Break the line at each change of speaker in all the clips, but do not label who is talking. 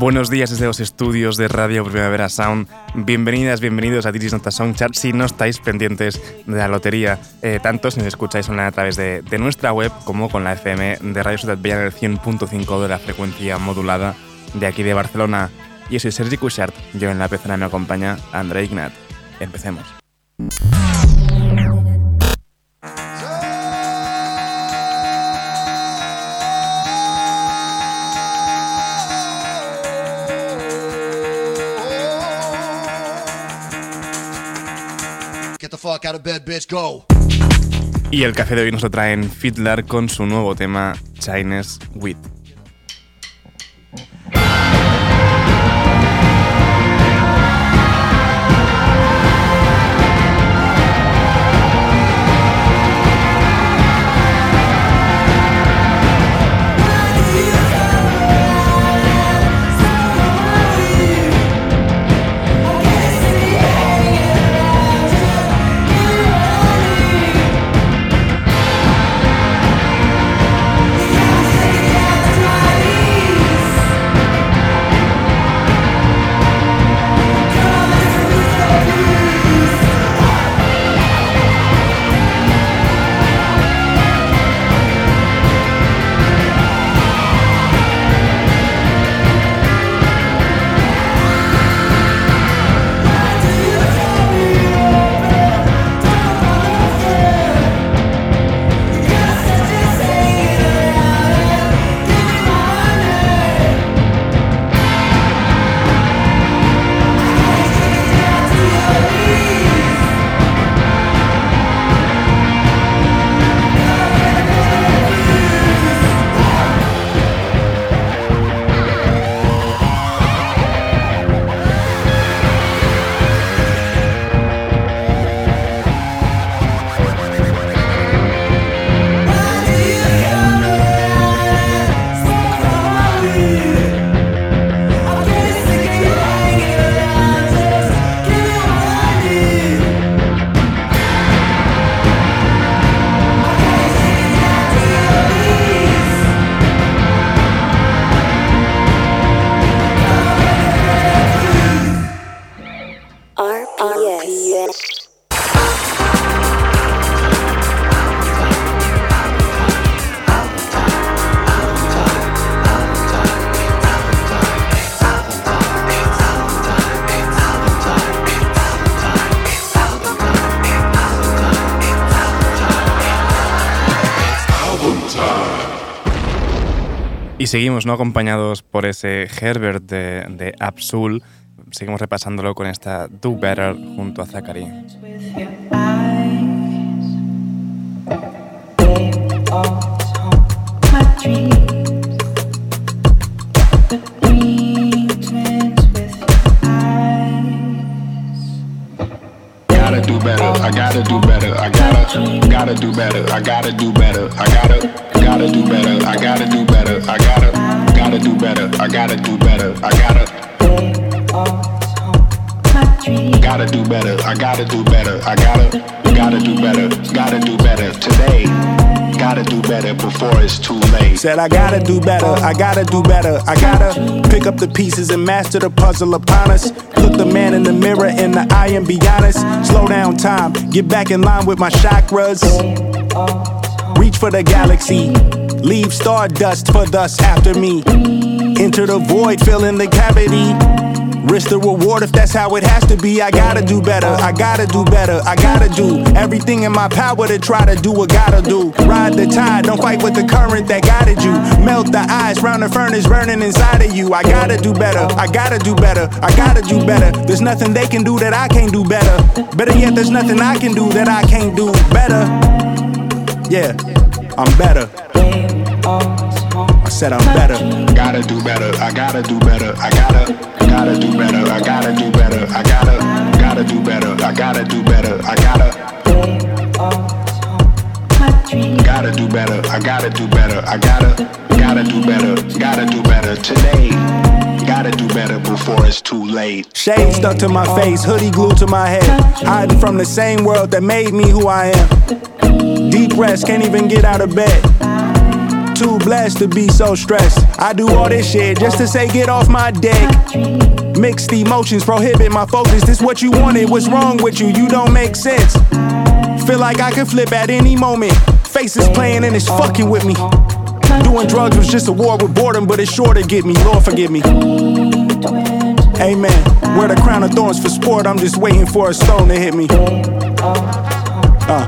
Buenos días desde los estudios de Radio Primavera Sound. Bienvenidas, bienvenidos a Diris Nota Chart. Si no estáis pendientes de la lotería, eh, tanto si nos escucháis online a través de, nuestra web como con la FM de Radio Ciudad Bella en el 100.5 de la frecuencia modulada de aquí de Barcelona. Yo soy Sergi Cushart, yo en la pecera me acompaña André Ignat. Empecemos. Y el café de hoy nos lo traen Fiddler con su nuevo tema Chinese Wheat. Seguimos ¿no? acompañados por ese Herbert de, de Absol. Seguimos repasándolo con esta Do Better junto a Zachary. Do better, I gotta do better, I gotta, gotta do better, I gotta do better, I gotta. gotta do better. I gotta do better. I gotta, gotta do better. I gotta do better. I gotta. Gotta do better. I gotta do better. I gotta, I gotta do better. Gotta do better today. Gotta do better before it's too late. Said I gotta do better. I gotta do better. I gotta pick up the pieces and master the puzzle upon us. Look the man in the mirror in the eye and be honest. Slow down time. Get back in line with my chakras. Reach for the galaxy. Leave stardust for thus after me. Enter the void, fill in the cavity.
Risk the reward if that's how it has to be. I gotta do better, I gotta do better, I gotta do everything in my power to try to do what gotta do. Ride the tide, don't fight with the current that guided you. Melt the ice round the furnace burning inside of you. I gotta do better, I gotta do better, I gotta do better. There's nothing they can do that I can't do better. Better yet, there's nothing I can do that I can't do better. Yeah, I'm better. I said I'm better.
Gotta do better, I gotta do better, I gotta gotta do better, I gotta do better, I gotta, gotta do better, I gotta do better, I gotta. Gotta do better, I gotta do better, I gotta, gotta do better, gotta do better today. Gotta do better before it's too late.
Shade stuck to my face, hoodie glued to my head. Hiding from the same world that made me who I am. Deep rest, can't even get out of bed too blessed to be so stressed. I do all this shit just to say get off my dick. Mixed emotions prohibit my focus. This what you wanted, what's wrong with you? You don't make sense. Feel like I can flip at any moment. Faces playing and it's fucking with me. Doing drugs was just a war with boredom, but it's sure to get me. Lord forgive me. Amen. Wear the crown of thorns for sport. I'm just waiting for a stone to hit me. Uh,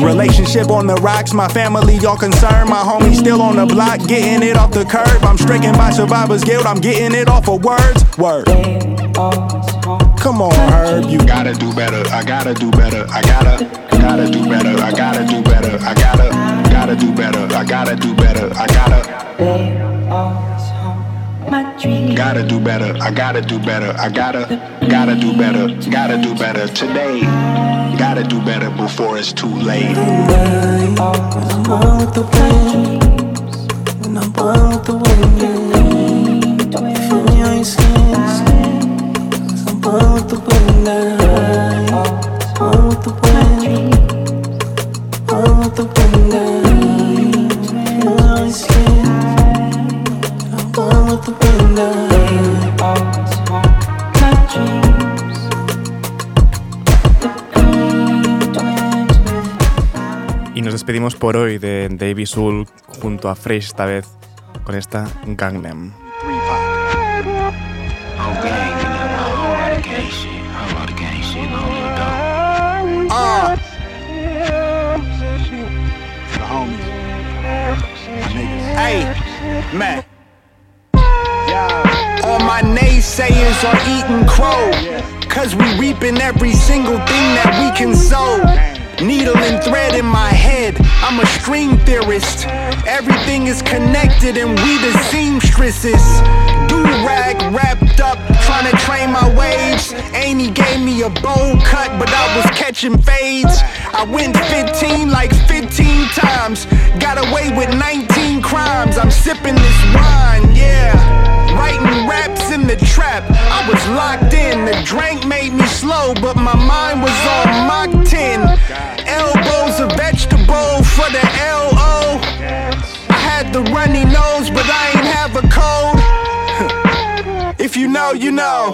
relationship on the rocks, my family y'all concerned. My homie still on the block, getting it off the curb. I'm stricken by survivor's guilt, I'm getting it off of words. Word. Come on, Herb, you
gotta do better. I gotta do better. I gotta, gotta do better. I gotta do better. I gotta, gotta do better. I gotta do better. I gotta. Gotta do better, I gotta do better, I gotta, gotta do better, gotta do better today. Gotta do better before it's too late.
I'm born with the flames, and I'm born with the wind. Feel me on your skin, cause I'm born with the wind. Born with the wind, born with the wind.
Y nos despedimos por hoy de Davey Soul junto a Fresh esta vez con esta Gangnam.
Hey, man. All my naysayers are eating crow. Cause we reaping every single thing that we can sow. Needle and thread in my head, I'm a string theorist. Everything is connected and we the seamstresses. Do rag wrapped up, trying to train my waves. Amy gave me a bowl cut, but I was catching fades. I went 15 like 15 times, got away with 19 crimes. I'm sipping this wine, yeah. The trap, I was locked in. The drink made me slow, but my mind was on Mach 10. Elbows a vegetable for the LO. I had the runny nose, but I ain't have a cold. if you know, you know.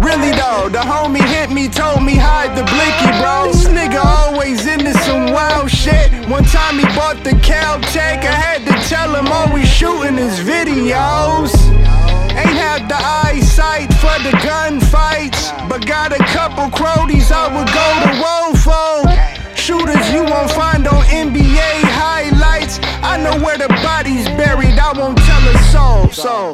Really though, the homie hit me, told me hide the blicky, bro. This nigga always into some wild shit. One time he bought the Caltech, I had to tell him always shooting his videos. Ain't had the eyesight for the gunfights, but got a couple cronies I would go to roll for. Shooters you won't find on NBA highlights. I know where the body's buried, I won't tell a soul. So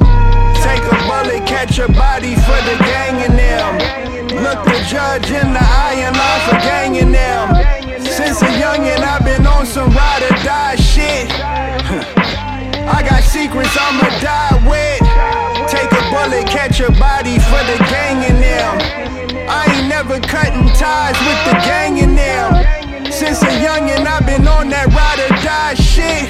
take a bullet, catch a body for the gang in them. Look the judge in the eye and lie for ganging them. Since a youngin', I've been on some ride or die shit. I got secrets I'ma die with. Bullet, catch a body for the gang in them. I ain't never cutting ties with the gang in them. Since a youngin', I've been on that ride or die shit.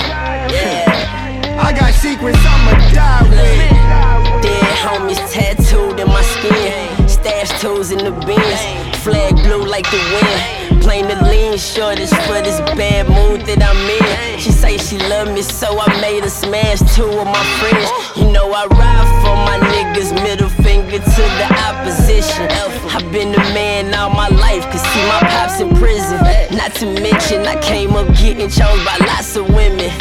I got secrets I'ma die with.
Dead homies tattooed in my skin. Stash tools in the bins. Flag blue like the wind. Plain the lean shortest for this bad mood that I'm in. She say she love me, so I made her smash two of my friends. You know I ride for my niggas, middle finger to the opposition. I've been a man all my life, cause see my pops in prison. Not to mention, I came up getting chose by lots of women.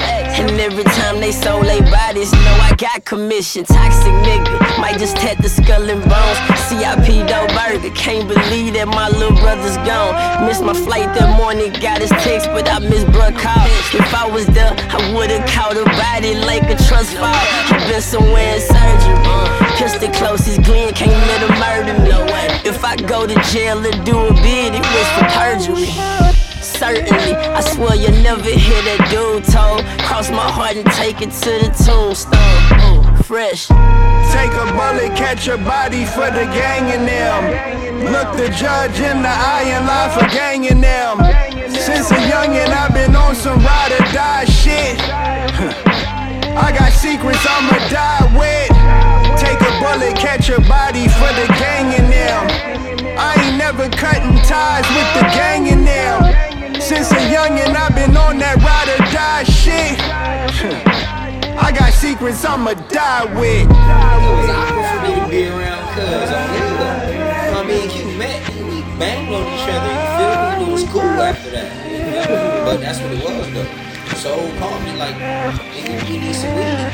And every time they sold their bodies, know I got commission. Toxic nigga, might just tap the skull and bones. CIP dough burger, can't believe that my little brother's gone. Missed my flight that morning, got his text, but I missed bruh call. If I was there, I would've caught a body like a trust fall. i been somewhere in surgery. Closest Glenn, can't let him murder me. If I go to jail and do a bid, it was for perjury certainly. I swear you'll never hear that dude told. Cross my heart and take it to the tombstone. Fresh.
Take a bullet, catch a body for the gang in them. Look the judge in the eye and lie for ganging them. Since a youngin', I've been on some ride or die shit. I got secrets I'ma die with. Take a bullet, catch a body for the gang in them. I ain't never cutting ties with the gang in them. Since a youngin', I've been on that ride or die shit. I got secrets I'ma die with.
Me to be around cuz on nigga. I mean, you met, we banged on each other, you feel me? It was cool after that. But that's what it was though. So called me like, nigga, we need some weed.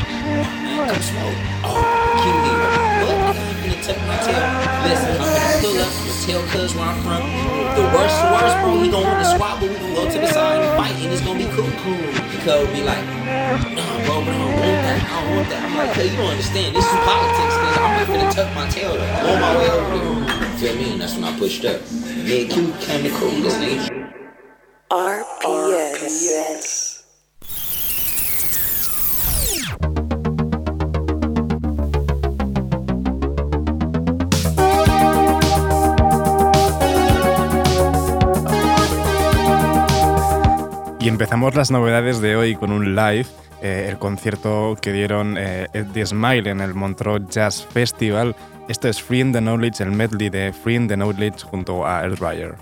Man, come smoke. Oh, King What? I'm gonna tuck my tail. Listen, I'm gonna pull up, I'm gonna tell cuz where I'm from. The worst, the worst, bro, we gon' want to squabble go to the side and fight, and it's gonna be cool. cool. Because be like, nah, bro, but I don't want that. I don't want that. I'm like, cause you don't understand. This is politics. Cause I'm not gonna tuck my tail on my way over there. You feel me? And that's when I pushed up. Me and Q came to cool this nigga.
RPS. RPS.
Y empezamos las novedades de hoy con un live, eh, el concierto que dieron eh, The Smile en el Montreux Jazz Festival. Esto es Free in the Knowledge, el medley de Free in the Knowledge junto a El Ryer.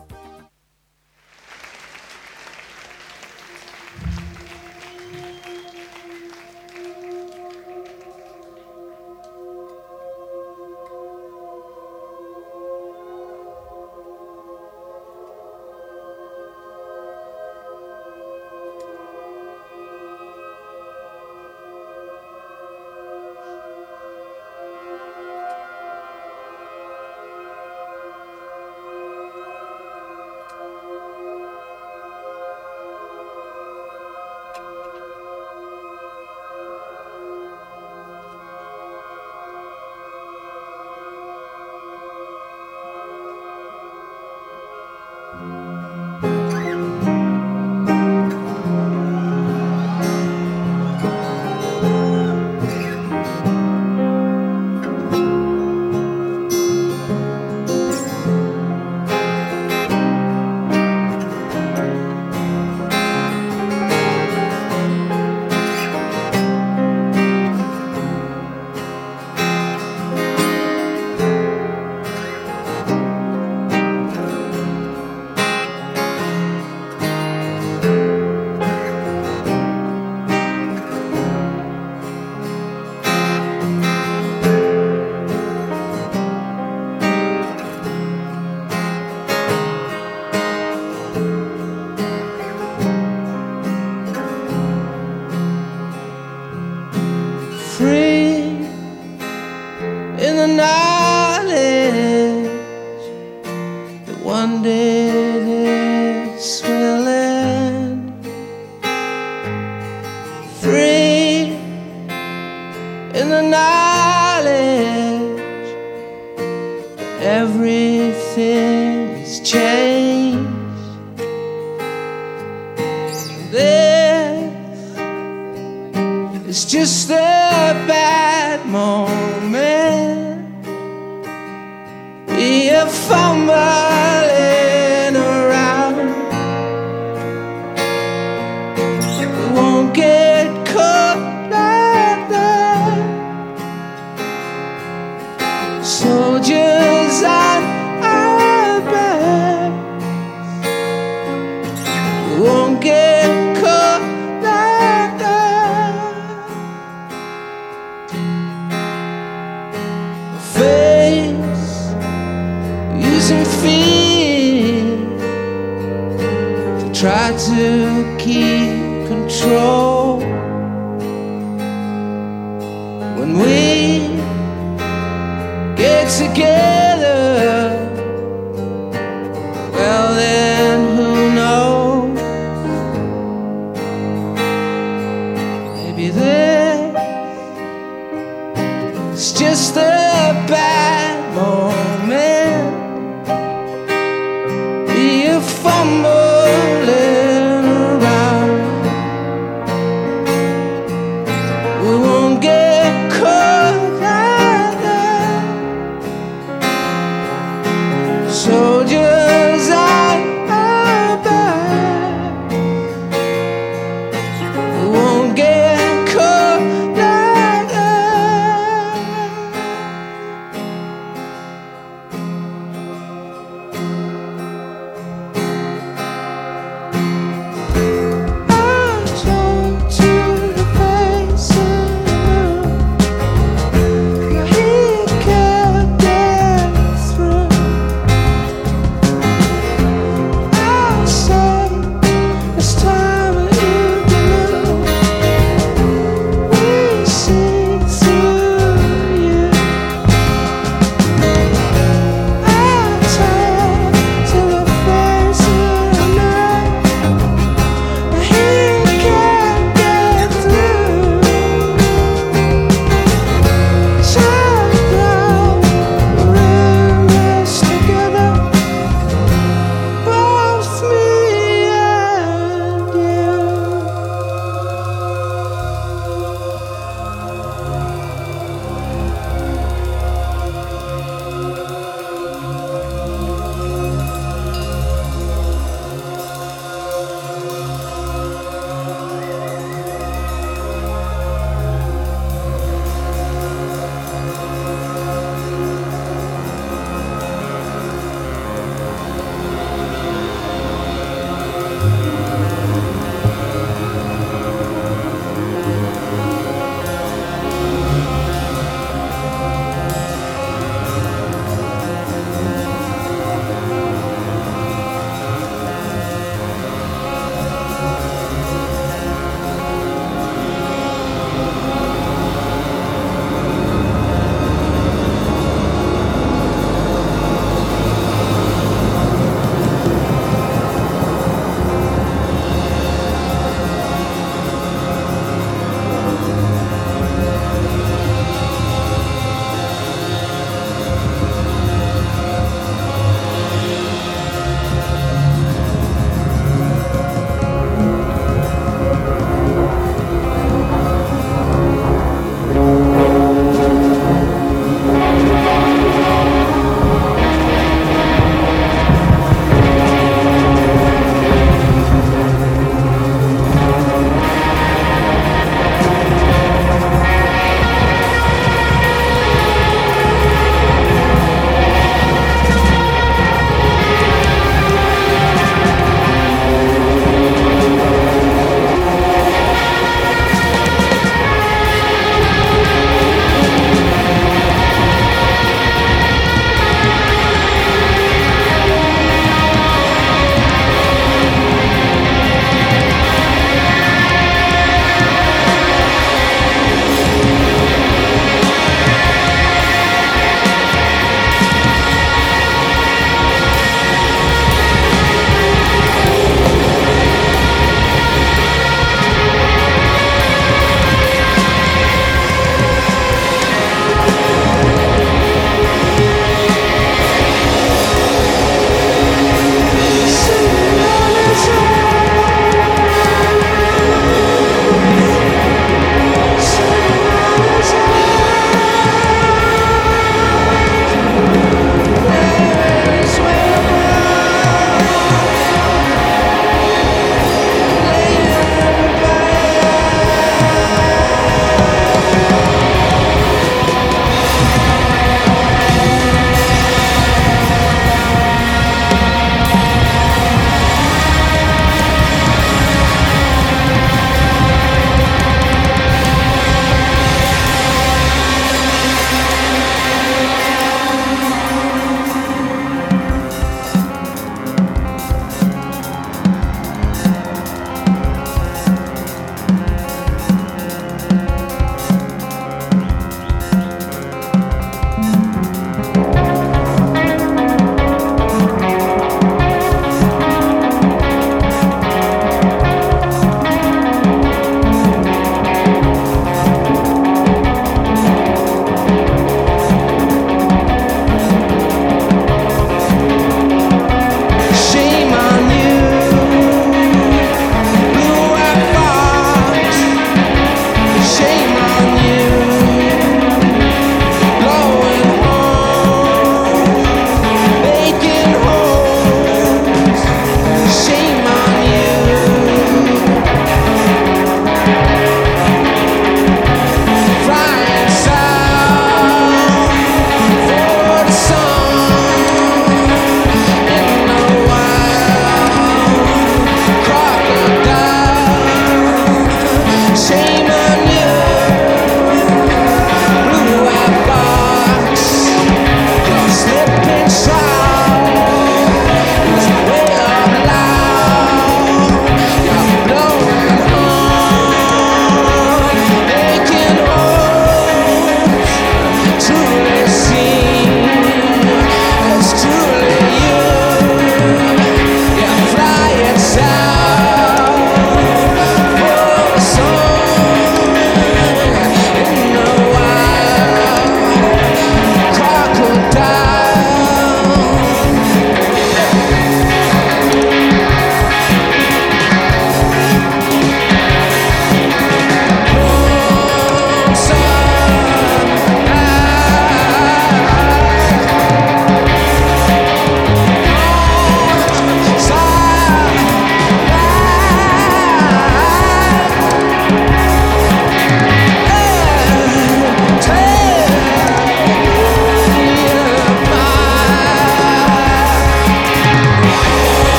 Is just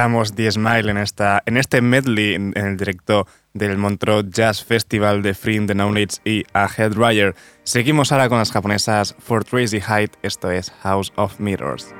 escuchamos The Smile en, esta, en este medley en, el directo del Montreux Jazz Festival de Free the Knowledge y A Head. Seguimos ahora con las japonesas For Tracy Height, esto es House of Mirrors.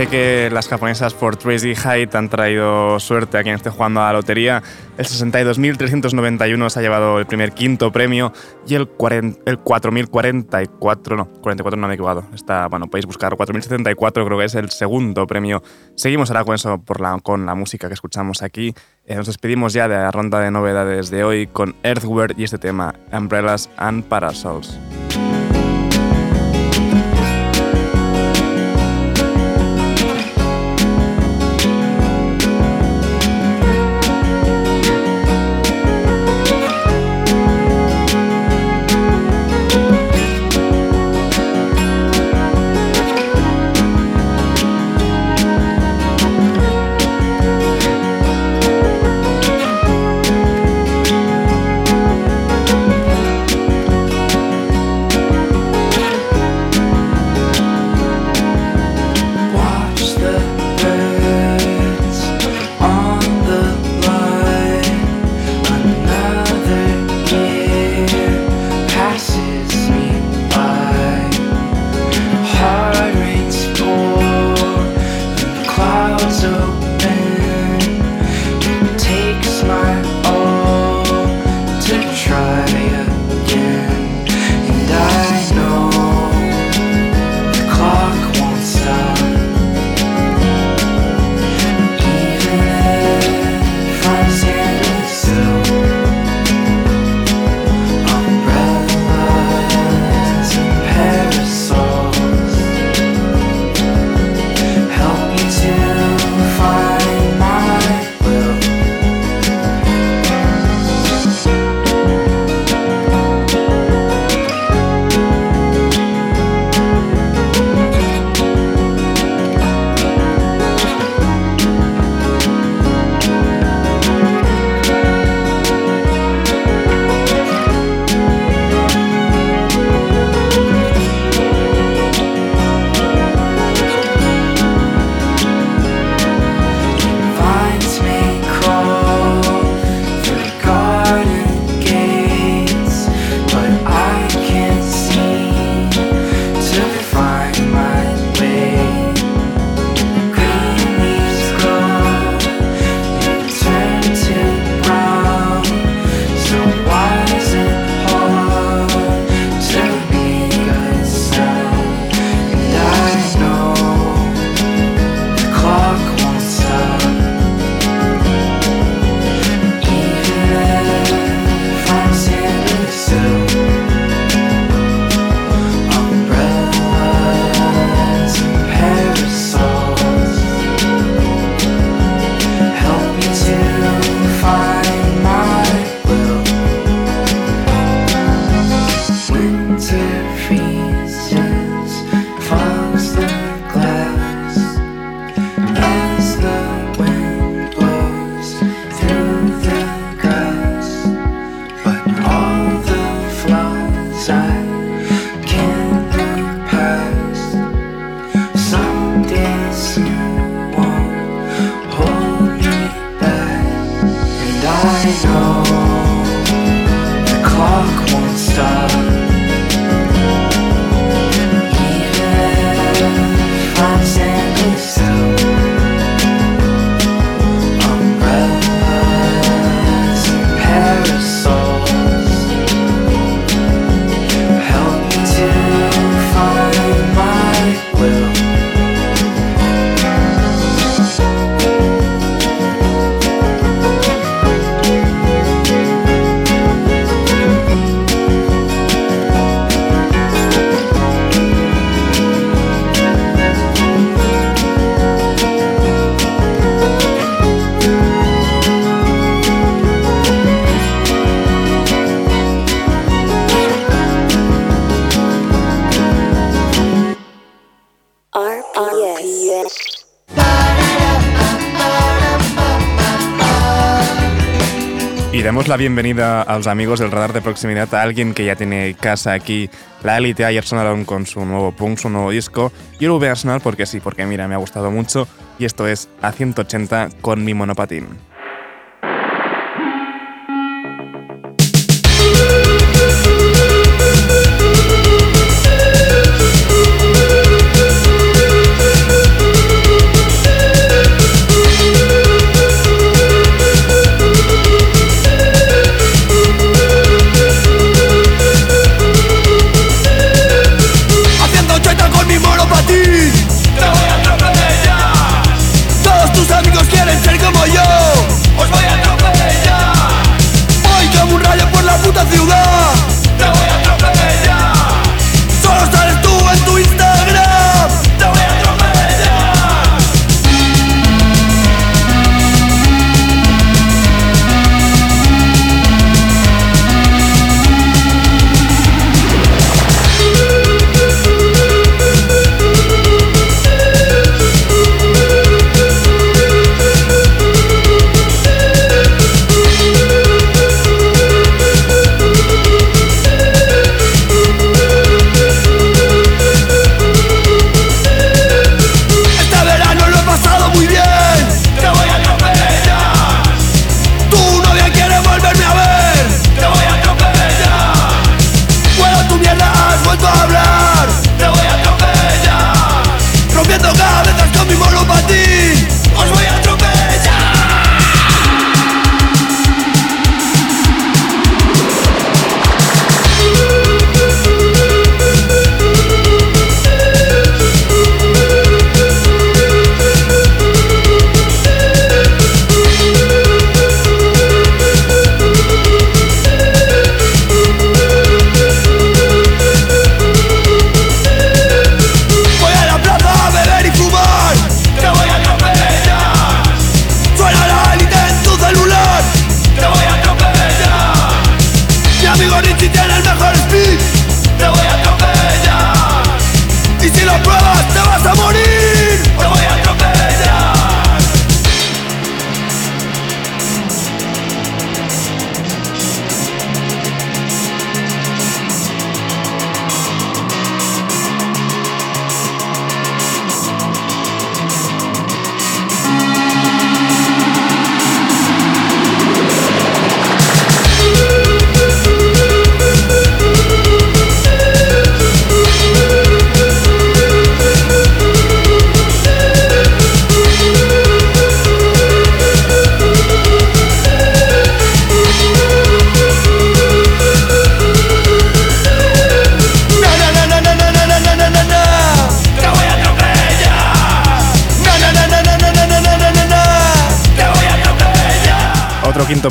Parece que las japonesas for Tracy Height han traído suerte a quien esté jugando a la lotería. El 62.391 se ha llevado el primer quinto premio y el, 4.044, no, 44 no me he equivocado. Está, bueno, podéis buscar 4.074, creo que es el segundo premio. Seguimos ahora con eso, por la, con la música que escuchamos aquí. Eh, nos despedimos ya de la ronda de novedades de hoy con Earthward y este tema, Umbrellas and Parasols. La bienvenida a los amigos del radar de proximidad a alguien que ya tiene casa aquí. La élite ayer sonaron con su nuevo punk, su nuevo disco. Yo lo voy a sonar porque sí, porque mira, me ha gustado mucho. Y esto es A 180 con mi monopatín.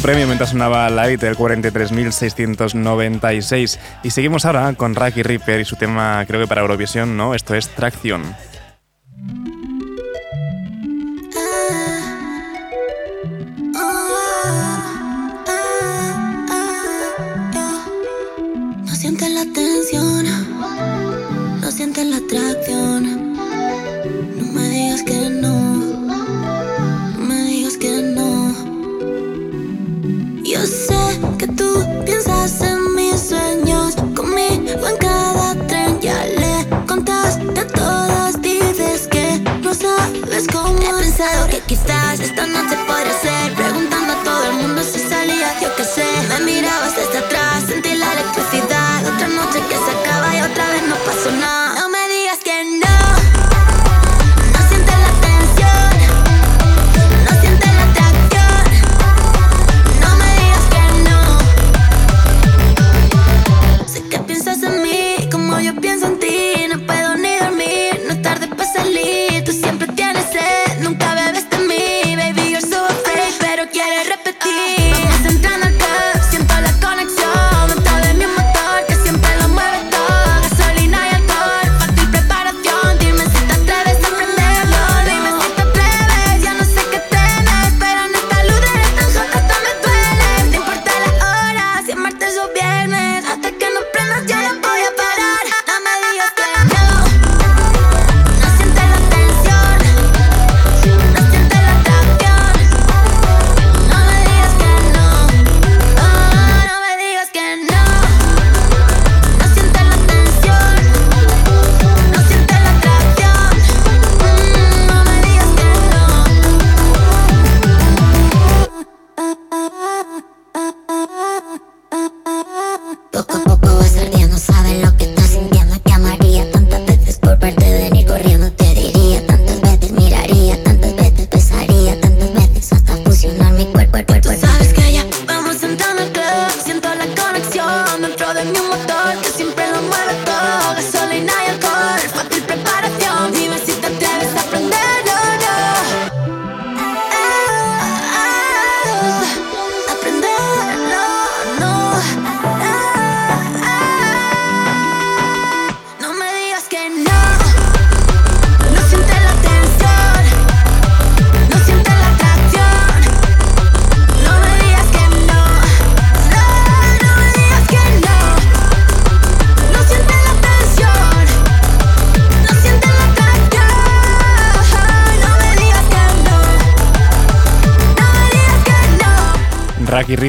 Premio mientras sonaba Light del 43.696. Y seguimos ahora con Rocky Ripper y su tema, creo que para Eurovisión, ¿no? Esto es Tracción.
quizás esto no te podrá hacer.
Pregunta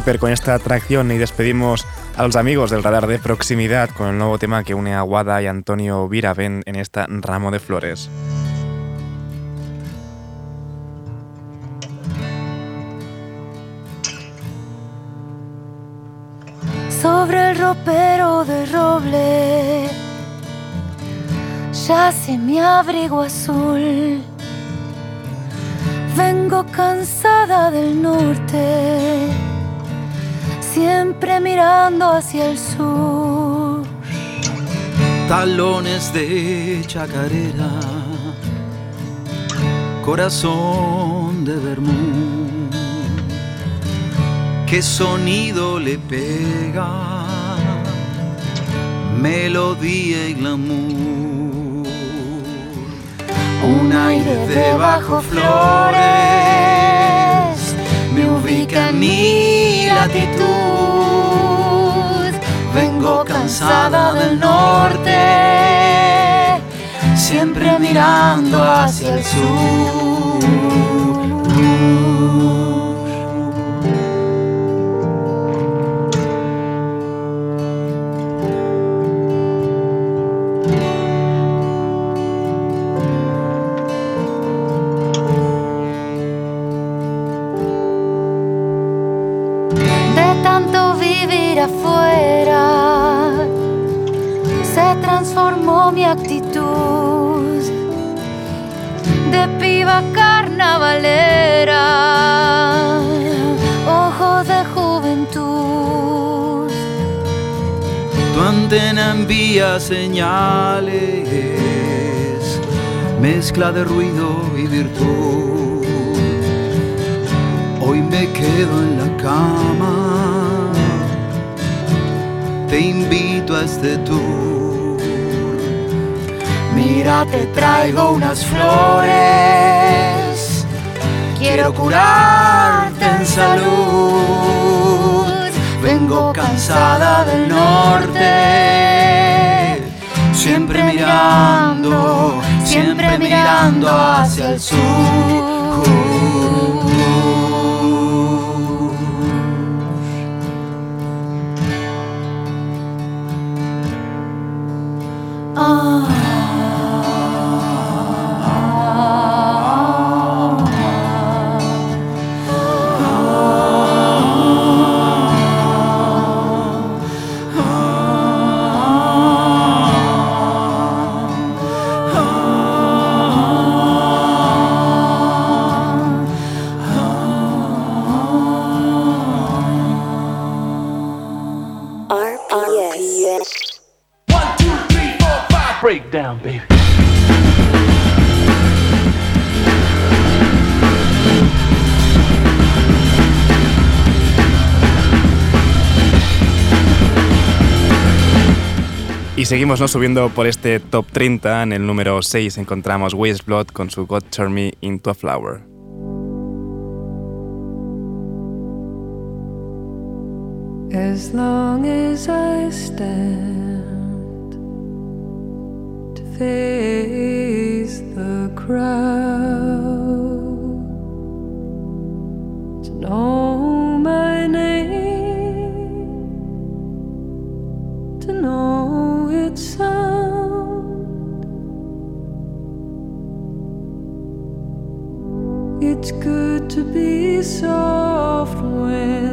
Con esta atracción y despedimos a los amigos del radar de proximidad con el nuevo tema que une a Wada y Antonio Viraven en esta ramo de flores.
Sobre el ropero de roble yace mi abrigo azul. Vengo cansada del norte siempre mirando hacia el sur.
Talones de chacarera, corazón de vermú. ¿Qué sonido le pega? Melodía y glamour. Un aire de bajo flores ubica mí latitud. Vengo cansada del norte, siempre mirando hacia el sur.
Mi actitud de piba carnavalera, ojo de juventud.
Tu antena envía señales, mezcla de ruido y virtud. Hoy me quedo en la cama. Te invito a este tour. Mira, te traigo unas flores. Quiero curarte en salud. Vengo cansada del norte. Siempre mirando, siempre mirando hacia el sur. Oh.
Seguimos ¿no? subiendo por este top 30. En el número 6 encontramos Waste Blood con su God Turn Me Into a Flower.
As long as I stand to face the crowd, to know my name, to know sound. It's good to be soft when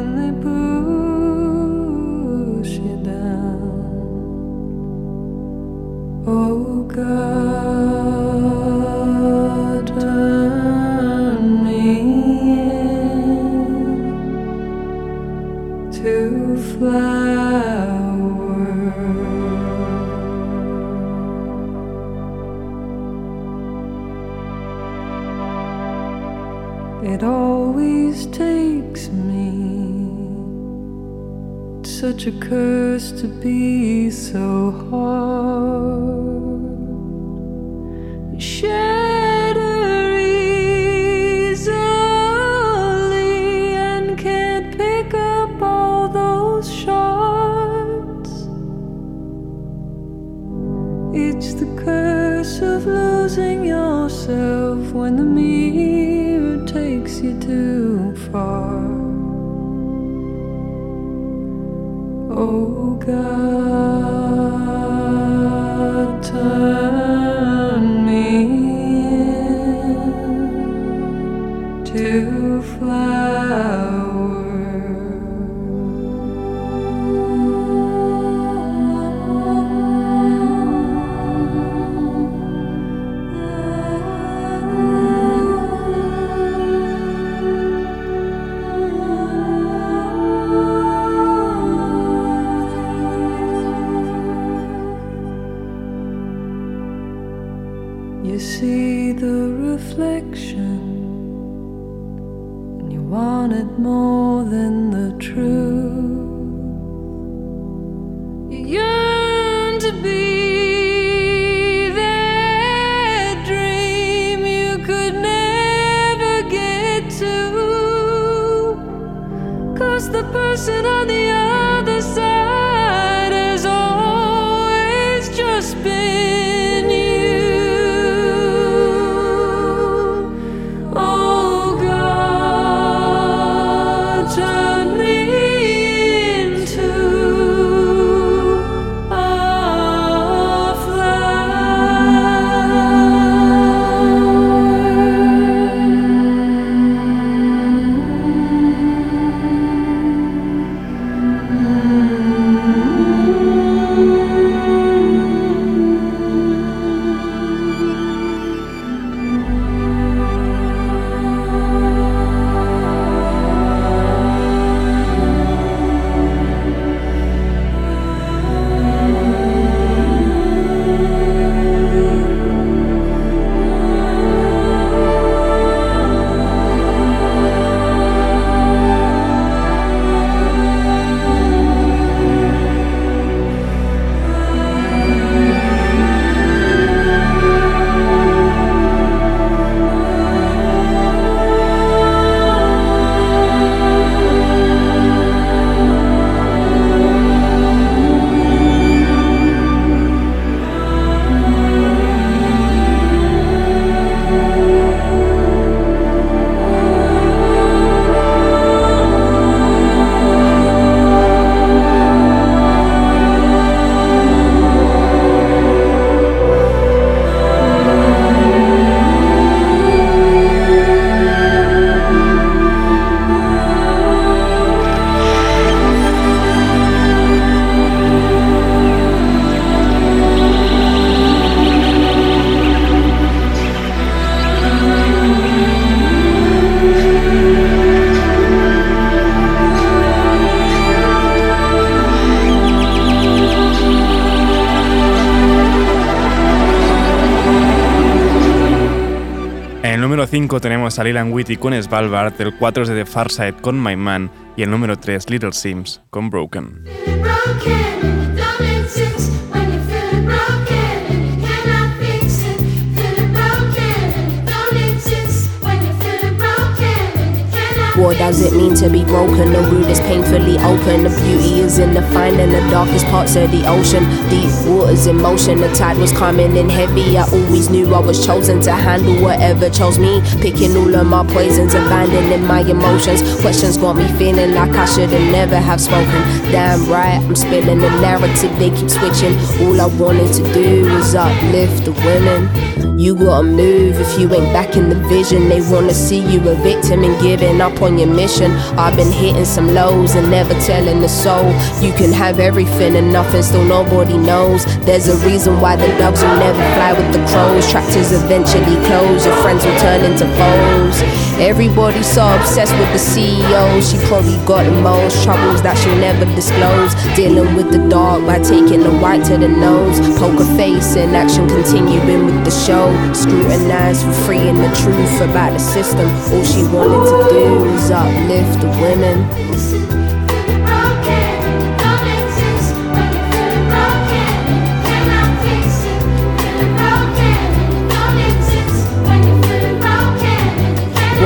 5 tenemos a Lilan Whitty con Svalbard, el 4 es de The Far Side con My Man y el número 3 Little Sims con Broken.
What does it mean to be broken? The root is painfully open. The beauty is in the finding the darkest parts of the ocean. Deep waters in motion. The tide was coming in heavy. I always knew I was chosen to handle whatever chose me. Picking all of my poisons, abandoning my emotions. Questions got me feeling like I should have never have spoken. Damn right, I'm spilling the narrative. They keep switching. All I wanted to do was uplift the women. You gotta move if you ain't back in the vision. They wanna see you a victim and giving up on your mission. I've been hitting some lows and never telling the soul. You can have everything and nothing, still nobody knows. There's a reason why the dogs will never fly with the crows. Tractors eventually close, your friends will turn into foes. Everybody's so obsessed with the CEO. She probably got the most troubles that she'll never disclose. Dealing with the dark by taking the white to the nose. Poker face in action, continuing with the show. Scrutinized for free and the truth about the system. All she wanted to do was uplift the women.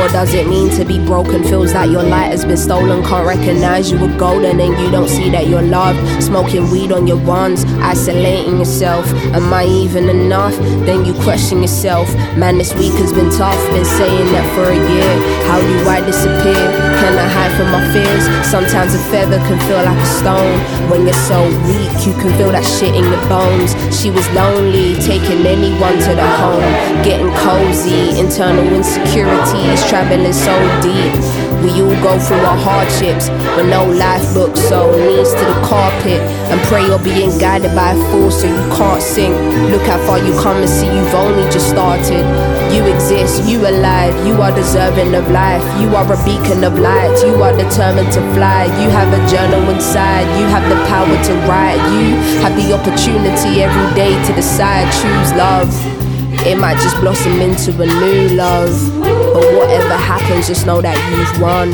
What does it mean to be broken? Feels like your light has been stolen. Can't recognize you were golden and you don't see that you're loved. Smoking weed on your runs, isolating yourself. Am I even enough? Then you question yourself. Man, this week has been tough. Been saying that for a year. How do I disappear? Can I hide from my fears? Sometimes a feather can feel like a stone. When you're so weak, you can feel that shit in your bones. She was lonely, taking anyone to the home. Getting cozy, internal insecurities traveling so deep. We all go through our hardships, but no life book, so knees to the carpet and pray you're being guided by a force so you can't sink. Look how far you come and see you've only just started. You exist, you alive, you are deserving of life. You are a beacon of light, you are determined to fly. You have a journal inside, you have the power to write. You have the opportunity every day to decide, choose love. It might just blossom into a new love. But whatever happens, just know that you've won.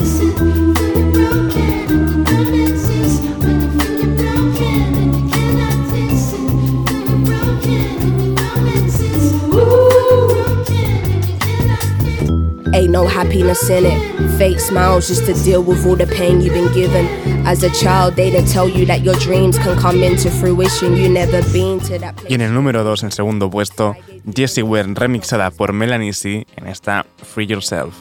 Ain't no happiness in it. Fake smiles just to deal with all the pain you've been given.
Y en el número 2, en segundo puesto, Jessie Ware remixada por Melanie C en esta Free Yourself.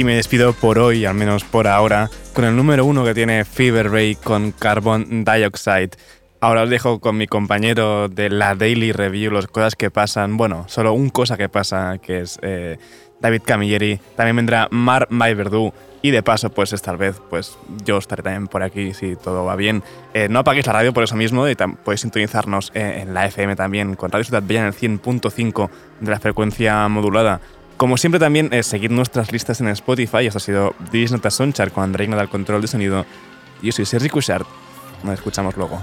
Y me despido por hoy, al menos por ahora, con el número uno que tiene Fever Ray con Carbon Dioxide. Ahora os dejo con mi compañero de la Daily Review, las cosas que pasan. Bueno, solo un cosa que pasa, que es eh, David Camilleri. También vendrá Mar Verdú. Y de paso, pues esta vez, pues yo estaré también por aquí si todo va bien. Eh, no apaguéis la radio por eso mismo y podéis sintonizarnos eh, en la FM también con Radio Ciudad Bella en el 100.5 de la frecuencia modulada. Como siempre también, eh, seguid nuestras listas en Spotify. Esto ha sido Divis Nota Sonchar con Andreina del control de sonido. Yo soy Sergi Cushart. Nos escuchamos luego.